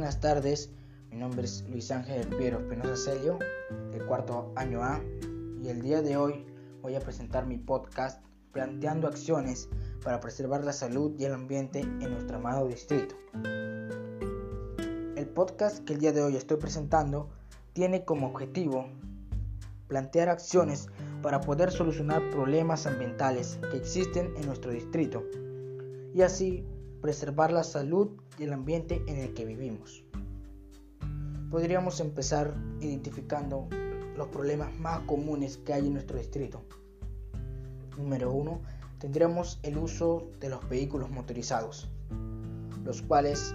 tardes, mi nombre es Luis Ángel Piero Espinosa Celio, del cuarto año A, y el día de hoy voy a presentar mi podcast planteando acciones para preservar la salud y el ambiente en nuestro amado distrito. El podcast que el día de hoy estoy presentando tiene como objetivo plantear acciones para poder solucionar problemas ambientales que existen en nuestro distrito y así preservar la salud y el ambiente en el que vivimos. Podríamos empezar identificando los problemas más comunes que hay en nuestro distrito. Número uno, tendremos el uso de los vehículos motorizados, los cuales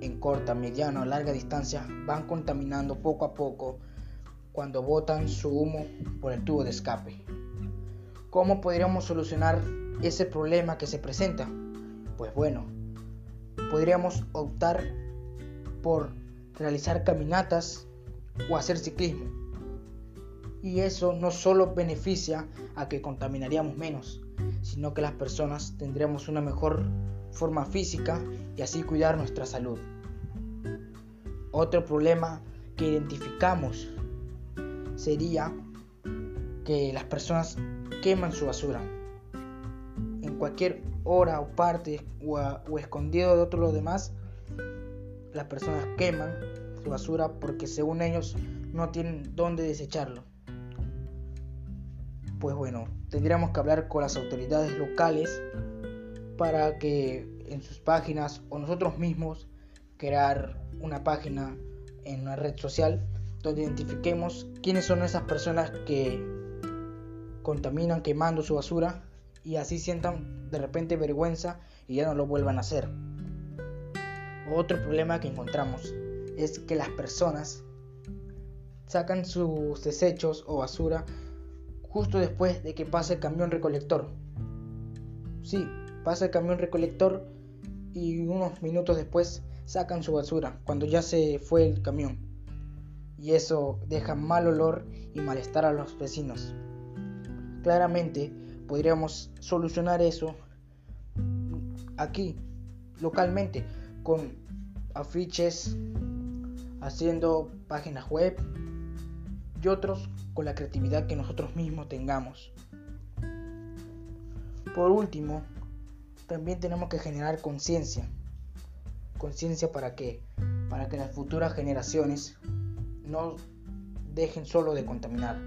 en corta, mediana o larga distancia van contaminando poco a poco cuando botan su humo por el tubo de escape. ¿Cómo podríamos solucionar ese problema que se presenta? Pues bueno, podríamos optar por realizar caminatas o hacer ciclismo. Y eso no solo beneficia a que contaminaríamos menos, sino que las personas tendremos una mejor forma física y así cuidar nuestra salud. Otro problema que identificamos sería que las personas queman su basura. En cualquier hora o parte o, escondido de otro lo demás, las personas queman su basura porque según ellos no tienen dónde desecharlo. Pues bueno, tendríamos que hablar con las autoridades locales para que en sus páginas o nosotros mismos crear una página en una red social donde identifiquemos quiénes son esas personas que contaminan quemando su basura y así sientan de repente vergüenza y ya no lo vuelvan a hacer. Otro problema que encontramos es que las personas sacan sus desechos o basura justo después de que pase el camión recolector. Sí, pasa el camión recolector y unos minutos después sacan su basura cuando ya se fue el camión y eso deja mal olor y malestar a los vecinos. Claramente podríamos solucionar eso aquí, localmente, con afiches, haciendo páginas web y otros con la creatividad que nosotros mismos tengamos. Por último, también tenemos que generar conciencia. Conciencia para qué? Para que las futuras generaciones no dejen solo de contaminar,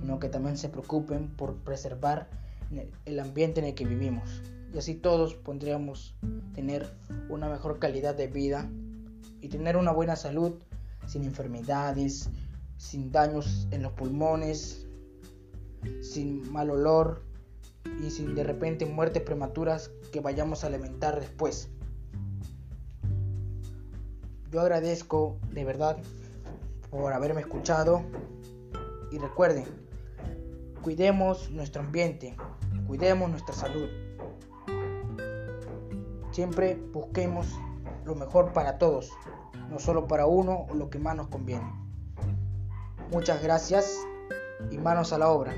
sino que también se preocupen por preservar el ambiente en el que vivimos. Y así todos podríamos tener una mejor calidad de vida y tener una buena salud sin enfermedades, sin daños en los pulmones, sin mal olor y sin de repente muertes prematuras que vayamos a lamentar después. Yo agradezco de verdad por haberme escuchado y recuerden, cuidemos nuestro ambiente, cuidemos nuestra salud. Siempre busquemos lo mejor para todos, no solo para uno o lo que más nos conviene. Muchas gracias y manos a la obra.